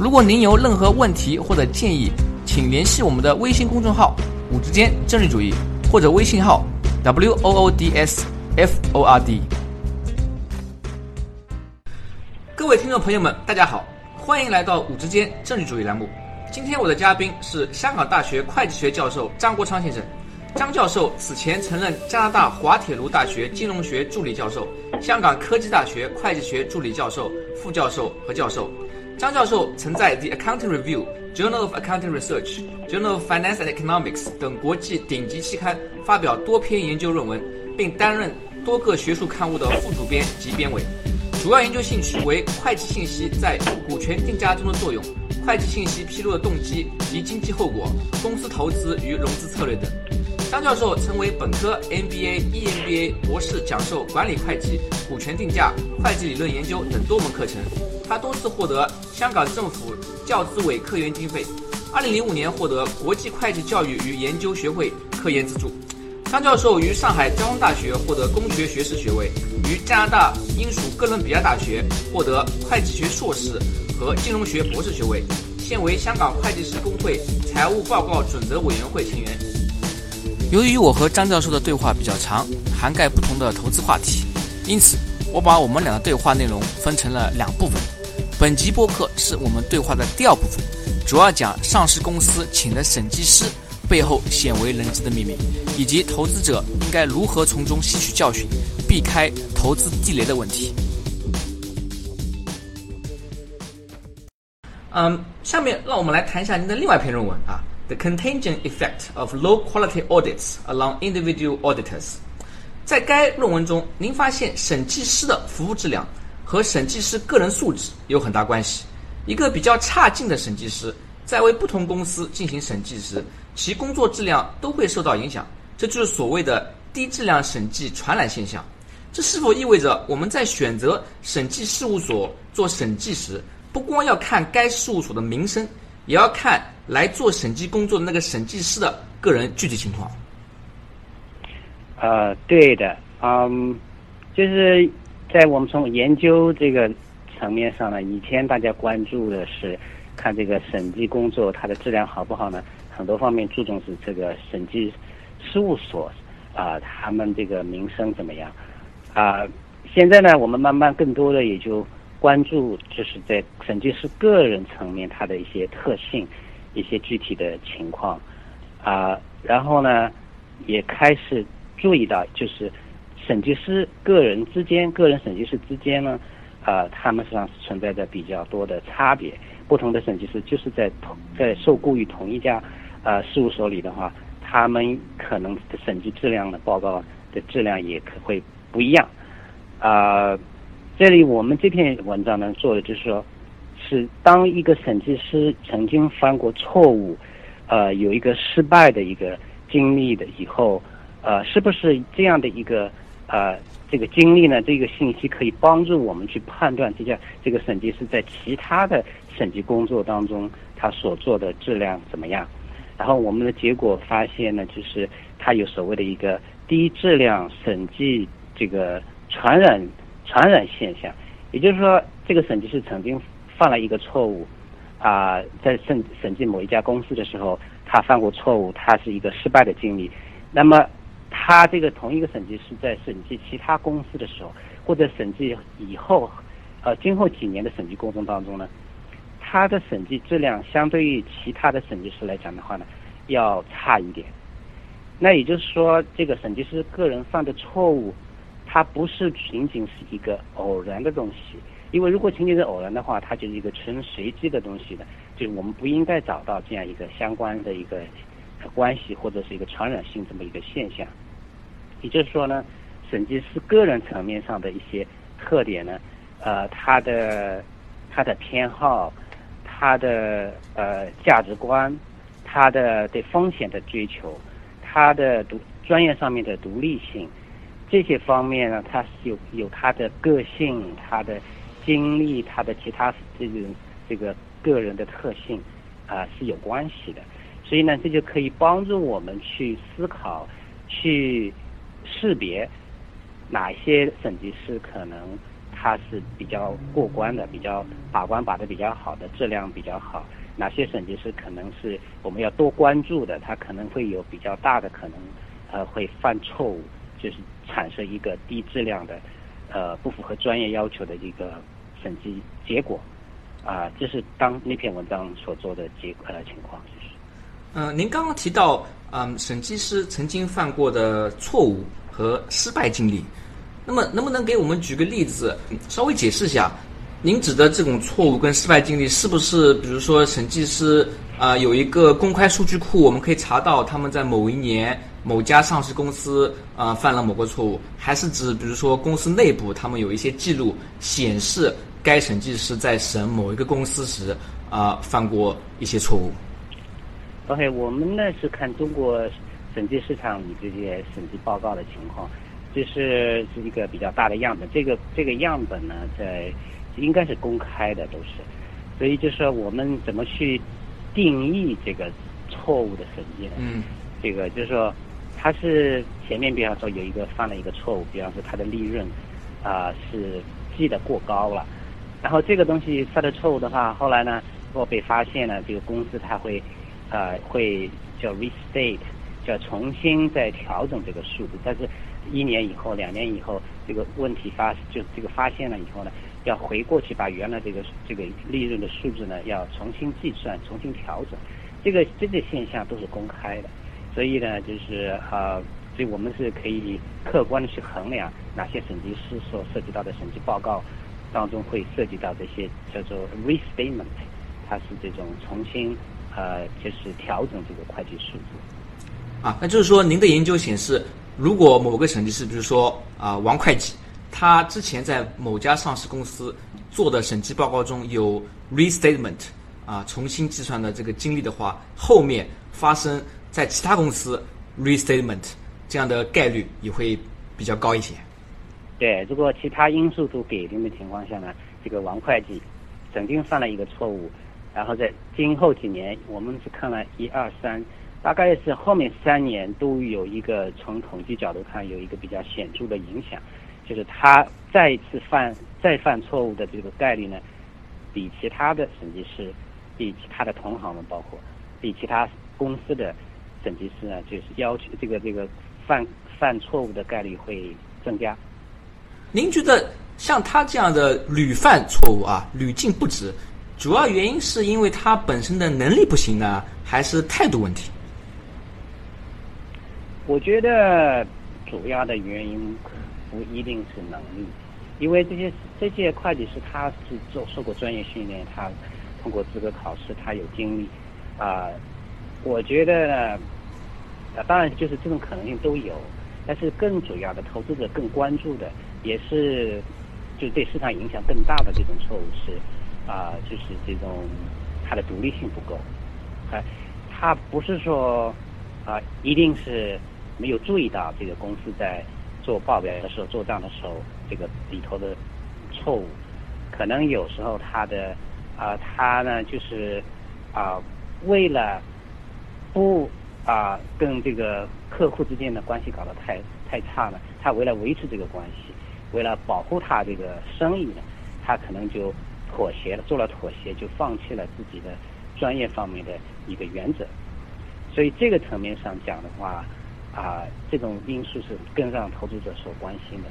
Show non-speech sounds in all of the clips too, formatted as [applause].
如果您有任何问题或者建议，请联系我们的微信公众号“五之间政治主义”或者微信号 “w o o d s f o r d”。各位听众朋友们，大家好，欢迎来到“五之间政治主义”栏目。今天我的嘉宾是香港大学会计学教授张国昌先生。张教授此前曾任加拿大滑铁卢大学金融学助理教授、香港科技大学会计学助理教授、副教授和教授。张教授曾在《The Accounting Review》、《Journal of Accounting Research》、《Journal of Finance and Economics》等国际顶级期刊发表多篇研究论文，并担任多个学术刊物的副主编及编委。主要研究兴趣为会计信息在股权定价中的作用、会计信息披露的动机及经济后果、公司投资与融资策略等。张教授曾为本科、MBA、EMBA 博士讲授管理会计、股权定价、会计理论研究等多门课程。他多次获得香港政府教资委科研经费。二零零五年获得国际会计教育与研究学会科研资助。张教授于上海交通大学获得工学学士学位，于加拿大英属哥伦比亚大学获得会计学硕士和金融学博士学位，现为香港会计师工会财务报告准则委员会成员。由于我和张教授的对话比较长，涵盖不同的投资话题，因此我把我们俩的对话内容分成了两部分。本集播客是我们对话的第二部分，主要讲上市公司请的审计师背后鲜为人知的秘密，以及投资者应该如何从中吸取教训，避开投资地雷的问题。嗯，下面让我们来谈一下您的另外一篇论文啊，《The Contagion Effect of Low Quality Audits Along Individual Auditors》。在该论文中，您发现审计师的服务质量。和审计师个人素质有很大关系。一个比较差劲的审计师，在为不同公司进行审计时，其工作质量都会受到影响。这就是所谓的低质量审计传染现象。这是否意味着我们在选择审计事务所做审计时，不光要看该事务所的名声，也要看来做审计工作的那个审计师的个人具体情况？呃，对的，嗯，就是。在我们从研究这个层面上呢，以前大家关注的是看这个审计工作它的质量好不好呢？很多方面注重是这个审计事务所啊，他们这个名声怎么样啊？现在呢，我们慢慢更多的也就关注就是在审计师个人层面他的一些特性、一些具体的情况啊，然后呢，也开始注意到就是。审计师个人之间，个人审计师之间呢，啊，他们实际上是存在着比较多的差别。不同的审计师就是在同在受雇于同一家呃事务所里的话，他们可能的审计质量的报告的质量也可会不一样。啊，这里我们这篇文章呢做的就是说，是当一个审计师曾经犯过错误，呃，有一个失败的一个经历的以后，呃，是不是这样的一个。呃，这个经历呢，这个信息可以帮助我们去判断这家这个审计师在其他的审计工作当中他所做的质量怎么样。然后我们的结果发现呢，就是他有所谓的一个低质量审计这个传染传染现象。也就是说，这个审计师曾经犯了一个错误啊，在审审计某一家公司的时候，他犯过错误，他是一个失败的经历。那么他这个同一个审计师在审计其他公司的时候，或者审计以后，呃，今后几年的审计过程当中呢，他的审计质量相对于其他的审计师来讲的话呢，要差一点。那也就是说，这个审计师个人犯的错误，它不是仅仅是一个偶然的东西，因为如果仅仅是偶然的话，它就是一个纯随机的东西的，就是我们不应该找到这样一个相关的一个。关系或者是一个传染性这么一个现象，也就是说呢，审计师个人层面上的一些特点呢，呃，他的他的偏好，他的呃价值观，他的对风险的追求，他的独专业上面的独立性，这些方面呢，他是有有他的个性，他的经历，他的其他这个这个个人的特性啊是有关系的。所以呢，这就可以帮助我们去思考，去识别哪些审计师可能他是比较过关的，比较把关把的比较好的，质量比较好；哪些审计师可能是我们要多关注的，他可能会有比较大的可能呃会犯错误，就是产生一个低质量的呃不符合专业要求的一个审计结果啊，这是当那篇文章所做的结呃情况。嗯，您刚刚提到，嗯，审计师曾经犯过的错误和失败经历，那么能不能给我们举个例子，稍微解释一下？您指的这种错误跟失败经历，是不是比如说审计师啊有一个公开数据库，我们可以查到他们在某一年某家上市公司啊犯了某个错误，还是指比如说公司内部他们有一些记录显示该审计师在审某一个公司时啊犯过一些错误？OK，我们呢是看中国审计市场里这些审计报告的情况，这是是一个比较大的样本。这个这个样本呢，在应该是公开的，都是。所以就是说，我们怎么去定义这个错误的审计呢？嗯。这个就是说，它是前面比方说有一个犯了一个错误，比方说它的利润啊是记得过高了，然后这个东西犯的错误的话，后来呢，如果被发现了，这个公司它会。呃，会叫 restate，叫重新再调整这个数字，但是一年以后、两年以后，这个问题发就这个发现了以后呢，要回过去把原来这个这个利润的数字呢，要重新计算、重新调整，这个这个现象都是公开的，所以呢，就是呃，所以我们是可以客观的去衡量哪些审计师所涉及到的审计报告当中会涉及到这些叫做 restatement，它是这种重新。呃，就是调整这个会计数字。啊，那就是说，您的研究显示，如果某个审计师，比如说啊王会计，他之前在某家上市公司做的审计报告中有 restatement 啊重新计算的这个经历的话，后面发生在其他公司 restatement 这样的概率也会比较高一些。对，如果其他因素都给定的情况下呢，这个王会计曾经犯了一个错误。然后在今后几年，我们是看了一二三，大概是后面三年都有一个从统计角度看有一个比较显著的影响，就是他再一次犯再犯错误的这个概率呢，比其他的审计师，比其他的同行们包括，比其他公司的审计师呢，就是要求这个这个犯犯错误的概率会增加。您觉得像他这样的屡犯错误啊，屡禁不止？主要原因是因为他本身的能力不行呢，还是态度问题？我觉得主要的原因不一定是能力，因为这些这些会计师他是做受过专业训练，他通过资格考试，他有经历啊。我觉得啊，当然就是这种可能性都有，但是更主要的投资者更关注的，也是就对市场影响更大的这种错误是。啊，就是这种，它的独立性不够，啊，他不是说啊，一定是没有注意到这个公司在做报表的时候、做账的时候，这个里头的错误，可能有时候他的啊，他呢就是啊，为了不啊跟这个客户之间的关系搞得太太差了，他为了维持这个关系，为了保护他这个生意呢，他可能就。妥协了，做了妥协，就放弃了自己的专业方面的一个原则。所以这个层面上讲的话，啊，这种因素是更让投资者所关心的。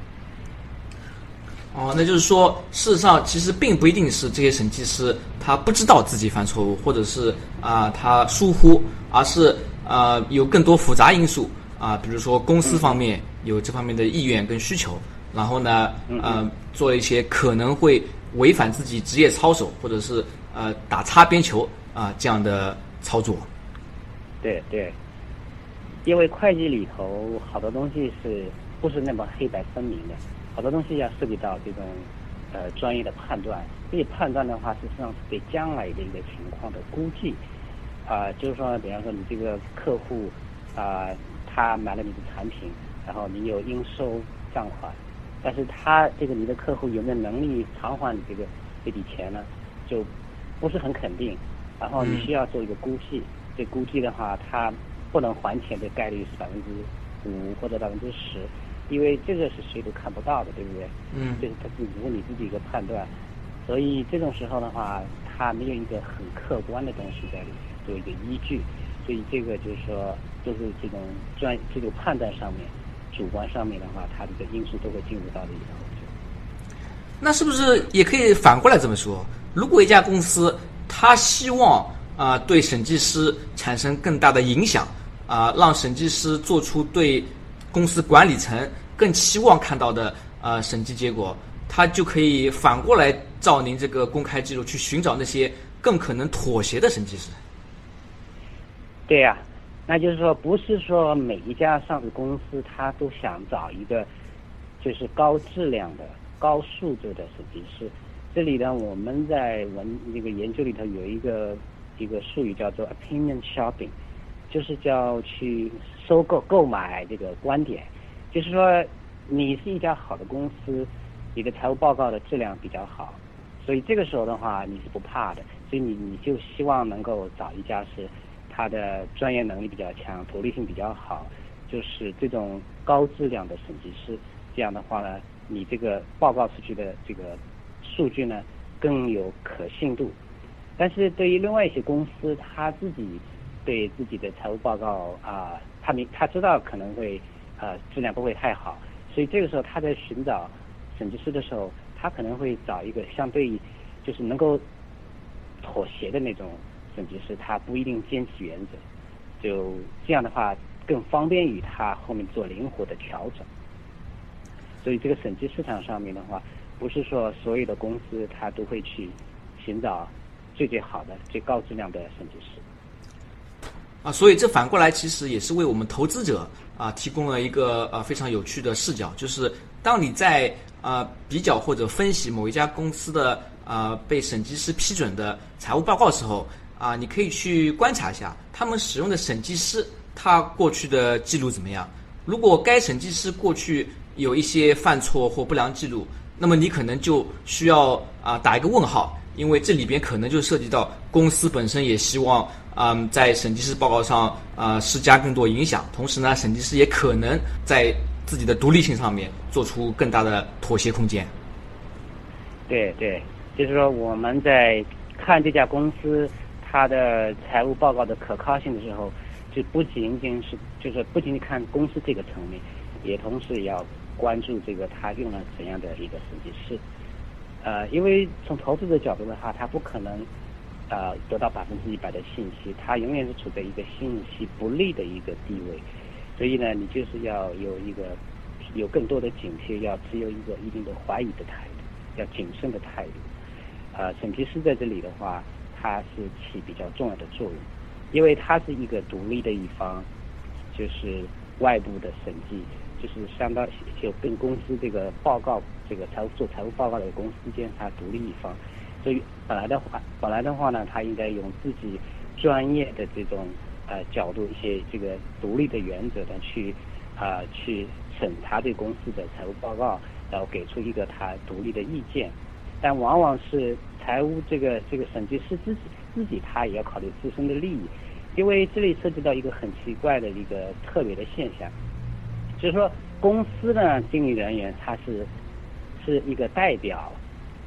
哦，那就是说，事实上其实并不一定是这些审计师他不知道自己犯错误，或者是啊他疏忽，而是啊有更多复杂因素啊，比如说公司方面有这方面的意愿跟需求，然后呢，呃，做一些可能会。违反自己职业操守，或者是呃打擦边球啊这样的操作。对对，因为会计里头好多东西是不是那么黑白分明的，好多东西要涉及到这种呃专业的判断。这些判断的话，实际上是对将来的一个情况的估计。啊，就是说，比方说你这个客户啊，他买了你的产品，然后你有应收账款，但是他这个你的客户有没有能力偿还你这个这笔钱呢？就不是很肯定。然后你需要做一个估计，这估计的话，他不能还钱的概率是百分之五或者百分之十，因为这个是谁都看不到的，对不对？嗯。这是他自己你自己一个判断，所以这种时候的话，他没有一个很客观的东西在里面。做一个依据，所以这个就是说，就是这种专这个判断上面，主观上面的话，他这个因素都会进入到里头。那是不是也可以反过来这么说？如果一家公司他希望啊对审计师产生更大的影响啊，让审计师做出对公司管理层更期望看到的呃审计结果，他就可以反过来照您这个公开记录去寻找那些更可能妥协的审计师。对呀，那就是说，不是说每一家上市公司他都想找一个就是高质量的、高素质的审计师。这里呢，我们在文那个研究里头有一个一个术语叫做 opinion shopping，就是叫去收购、购买这个观点。就是说，你是一家好的公司，你的财务报告的质量比较好，所以这个时候的话你是不怕的，所以你你就希望能够找一家是。他的专业能力比较强，独立性比较好，就是这种高质量的审计师。这样的话呢，你这个报告出去的这个数据呢更有可信度。但是对于另外一些公司，他自己对自己的财务报告啊，他明他知道可能会呃质量不会太好，所以这个时候他在寻找审计师的时候，他可能会找一个相对就是能够妥协的那种。审计师他不一定坚持原则，就这样的话更方便于他后面做灵活的调整。所以这个审计市场上面的话，不是说所有的公司他都会去寻找最最好的、最高质量的审计师。啊，所以这反过来其实也是为我们投资者啊提供了一个呃非常有趣的视角，就是当你在啊比较或者分析某一家公司的啊被审计师批准的财务报告时候。啊，你可以去观察一下他们使用的审计师，他过去的记录怎么样？如果该审计师过去有一些犯错或不良记录，那么你可能就需要啊打一个问号，因为这里边可能就涉及到公司本身也希望啊在审计师报告上啊施加更多影响，同时呢，审计师也可能在自己的独立性上面做出更大的妥协空间。对对，就是说我们在看这家公司。它的财务报告的可靠性的时候，就不仅仅是就是不仅仅看公司这个层面，也同时也要关注这个他用了怎样的一个审计师。呃，因为从投资者角度的话，他不可能呃得到百分之一百的信息，他永远是处在一个信息不利的一个地位。所以呢，你就是要有一个有更多的警惕，要持有一个一定的怀疑的态度，要谨慎的态度。呃，审计师在这里的话。他是起比较重要的作用，因为他是一个独立的一方，就是外部的审计，就是相当就跟公司这个报告这个财务做财务报告的公司之间，他独立一方。所以本来的话，本来的话呢，他应该用自己专业的这种呃角度，一些这个独立的原则呢，去啊去审查这公司的财务报告，然后给出一个他独立的意见，但往往是。财务这个这个审计师自己自己他也要考虑自身的利益，因为这里涉及到一个很奇怪的一个特别的现象，就是说公司呢经理人员他是是一个代表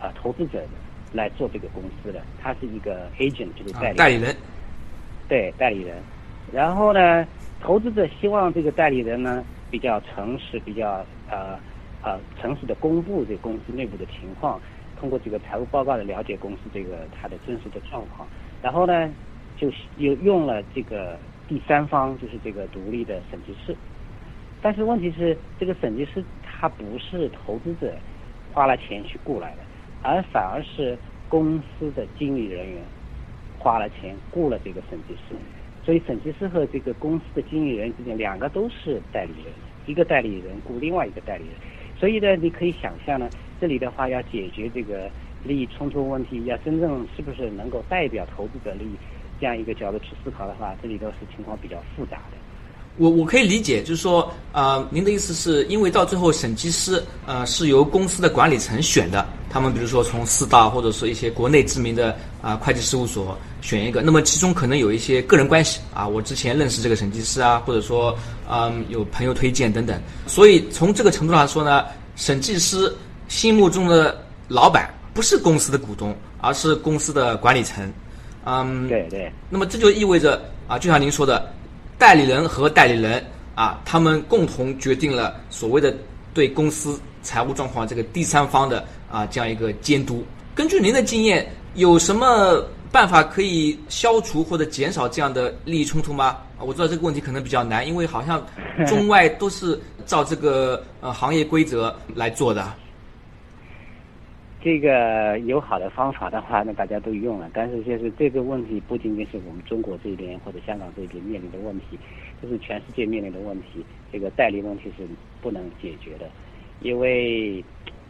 啊投资者的来做这个公司的，他是一个 agent 就是代理代理人，对代理人，然后呢投资者希望这个代理人呢比较诚实，比较呃呃诚实的公布这公司内部的情况。通过这个财务报告来了解公司这个它的真实的状况，然后呢，就又用了这个第三方，就是这个独立的审计师。但是问题是，这个审计师他不是投资者花了钱去雇来的，而反而是公司的经理人员花了钱雇了这个审计师。所以审计师和这个公司的经理人之间，两个都是代理人，一个代理人雇另外一个代理人。所以呢，你可以想象呢，这里的话要解决这个利益冲突问题，要真正是不是能够代表投资者利益这样一个角度去思考的话，这里都是情况比较复杂的。我我可以理解，就是说，呃，您的意思是因为到最后审计师，呃，是由公司的管理层选的，他们比如说从四大或者说一些国内知名的啊会计事务所选一个，那么其中可能有一些个人关系啊，我之前认识这个审计师啊，或者说，嗯，有朋友推荐等等，所以从这个程度上说呢，审计师心目中的老板不是公司的股东，而是公司的管理层，嗯，对对，那么这就意味着啊，就像您说的。代理人和代理人啊，他们共同决定了所谓的对公司财务状况这个第三方的啊这样一个监督。根据您的经验，有什么办法可以消除或者减少这样的利益冲突吗？啊，我知道这个问题可能比较难，因为好像 [laughs] 中外都是照这个呃行业规则来做的。这个有好的方法的话，那大家都用了。但是就是这个问题不仅仅是我们中国这边或者香港这边面临的问题，这是全世界面临的问题。这个代理问题是不能解决的，因为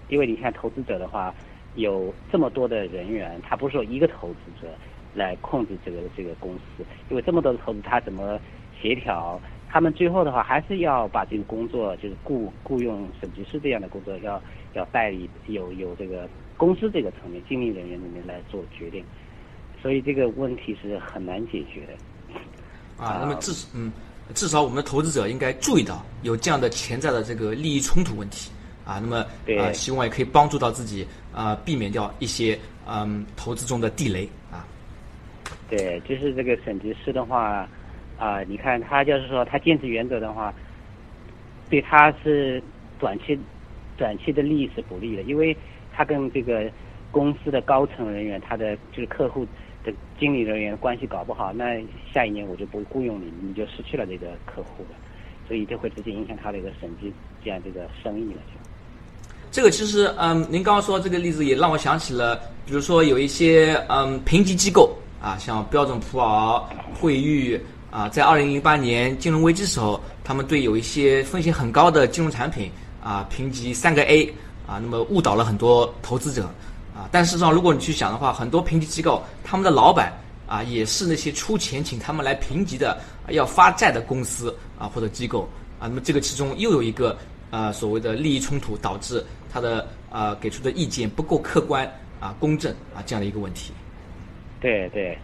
因为你看投资者的话，有这么多的人员，他不是说一个投资者来控制这个这个公司，因为这么多的投资，他怎么协调？他们最后的话还是要把这个工作，就是雇雇佣审计师这样的工作要。要代理有有这个公司这个层面经理人员里面来做决定，所以这个问题是很难解决的。啊，那么至嗯至少我们的投资者应该注意到有这样的潜在的这个利益冲突问题啊，那么啊希望也可以帮助到自己啊避免掉一些嗯投资中的地雷啊。对，就是这个审计师的话啊，你看他就是说他坚持原则的话，对他是短期。短期的利益是不利的，因为他跟这个公司的高层人员，他的就是客户的经理人员关系搞不好，那下一年我就不雇佣你，你就失去了这个客户了，所以这会直接影响他的一个审计这样这个生意了。就这个其实，嗯，您刚刚说这个例子也让我想起了，比如说有一些嗯评级机构啊，像标准普尔、惠誉啊，在二零零八年金融危机时候，他们对有一些风险很高的金融产品。啊，评级三个 A，啊，那么误导了很多投资者，啊，但事实上，如果你去想的话，很多评级机构他们的老板啊，也是那些出钱请他们来评级的要发债的公司啊或者机构啊，那么这个其中又有一个呃所谓的利益冲突，导致他的呃给出的意见不够客观啊公正啊这样的一个问题。对对，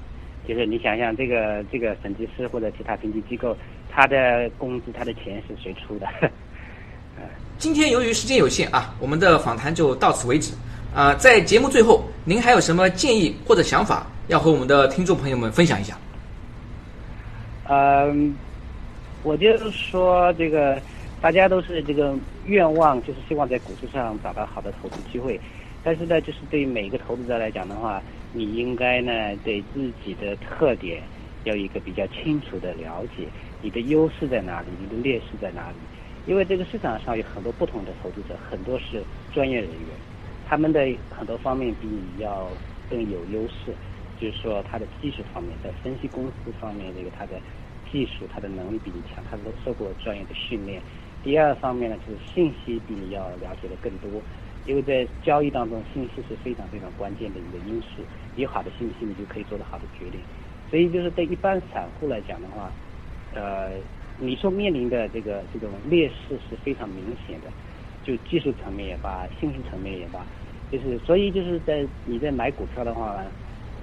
就是你想想这个这个审计师或者其他评级机构，他的工资他的钱是谁出的？今天由于时间有限啊，我们的访谈就到此为止。啊，在节目最后，您还有什么建议或者想法要和我们的听众朋友们分享一下？嗯，我就是说，这个大家都是这个愿望，就是希望在股市上找到好的投资机会。但是呢，就是对于每个投资者来讲的话，你应该呢对自己的特点要有一个比较清楚的了解，你的优势在哪里，你的劣势在哪里。因为这个市场上有很多不同的投资者，很多是专业人员，他们的很多方面比你要更有优势，就是说他的技术方面，在分析公司方面，这个他的技术、他的能力比你强，他都受过专业的训练。第二方面呢，就是信息比你要了解的更多，因为在交易当中，信息是非常非常关键的一个因素。有好的信息，你就可以做得好的决定。所以就是对一般散户来讲的话，呃。你所面临的这个这种劣势是非常明显的，就技术层面也罢，信息层面也罢，就是所以就是在你在买股票的话，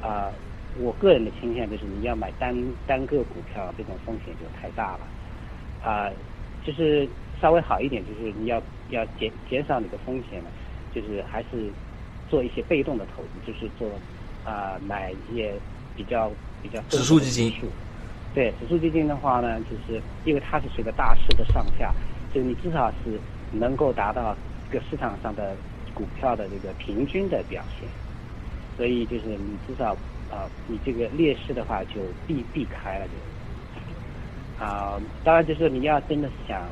啊，我个人的倾向就是你要买单单个股票，这种风险就太大了，啊，就是稍微好一点，就是你要要减减少你的风险了，就是还是做一些被动的投资，就是做啊买一些比较比较指数基金。对指数基金的话呢，就是因为它是随着大势的上下，就是你至少是能够达到这个市场上的股票的这个平均的表现，所以就是你至少啊，你这个劣势的话就避避开了就啊，当然就是你要真的是想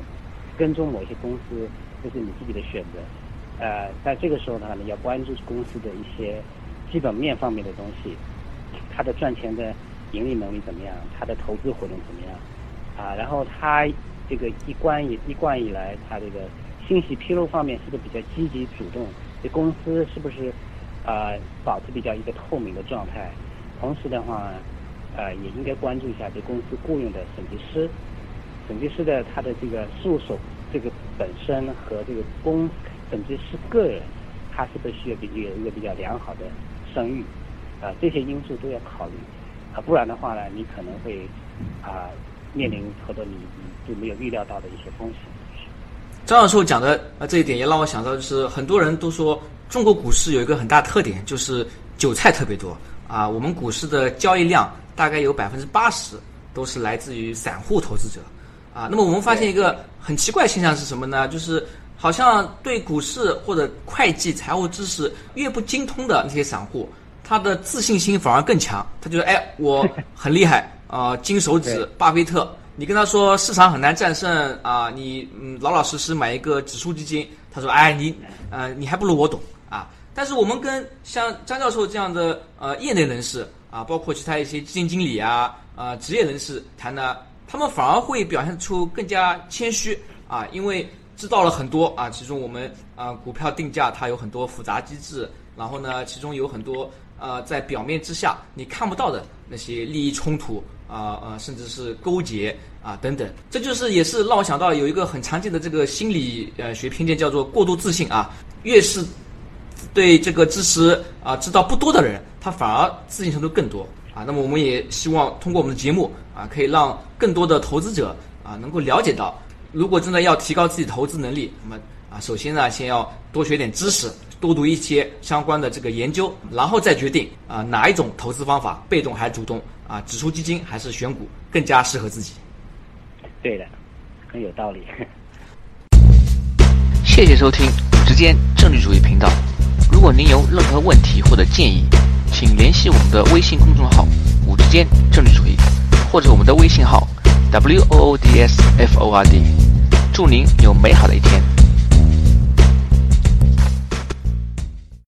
跟踪某些公司，这是你自己的选择，呃，在这个时候呢，你要关注公司的一些基本面方面的东西，它的赚钱的。盈利能力怎么样？他的投资活动怎么样？啊，然后他这个一贯以一贯以来，他这个信息披露方面是不是比较积极主动？这公司是不是呃保持比较一个透明的状态？同时的话，呃也应该关注一下这公司雇佣的审计师，审计师的他的这个事务所这个本身和这个公审计师个人，他是不是需要比有一个比较良好的声誉？啊，这些因素都要考虑，啊，不然的话呢，你可能会啊面临很多你你就没有预料到的一些风险。张教授讲的啊这一点也让我想到，就是很多人都说中国股市有一个很大特点，就是韭菜特别多啊。我们股市的交易量大概有百分之八十都是来自于散户投资者啊。那么我们发现一个很奇怪现象是什么呢？就是好像对股市或者会计、财务知识越不精通的那些散户。他的自信心反而更强，他觉得哎，[laughs] 我很厉害啊，金手指巴菲特。你跟他说市场很难战胜啊，你嗯老老实实买一个指数基金，他说哎你呃你还不如我懂啊。但是我们跟像张教授这样的呃业内人士啊，包括其他一些基金经理啊啊职业人士谈呢，他们反而会表现出更加谦虚啊，因为知道了很多啊，其中我们啊股票定价它有很多复杂机制，然后呢其中有很多。呃，在表面之下你看不到的那些利益冲突啊啊，甚至是勾结啊等等，这就是也是让我想到有一个很常见的这个心理呃学偏见，叫做过度自信啊。越是对这个知识啊知道不多的人，他反而自信程度更多啊。那么我们也希望通过我们的节目啊，可以让更多的投资者啊能够了解到，如果真的要提高自己投资能力，那么啊首先呢，先要多学点知识。多读一些相关的这个研究，然后再决定啊哪一种投资方法，被动还是主动啊，指数基金还是选股更加适合自己。对的，很有道理。[laughs] 谢谢收听五之间政治主义频道。如果您有任何问题或者建议，请联系我们的微信公众号“五之间政治主义”，或者我们的微信号 “w o o d s f o r d”。祝您有美好的一天。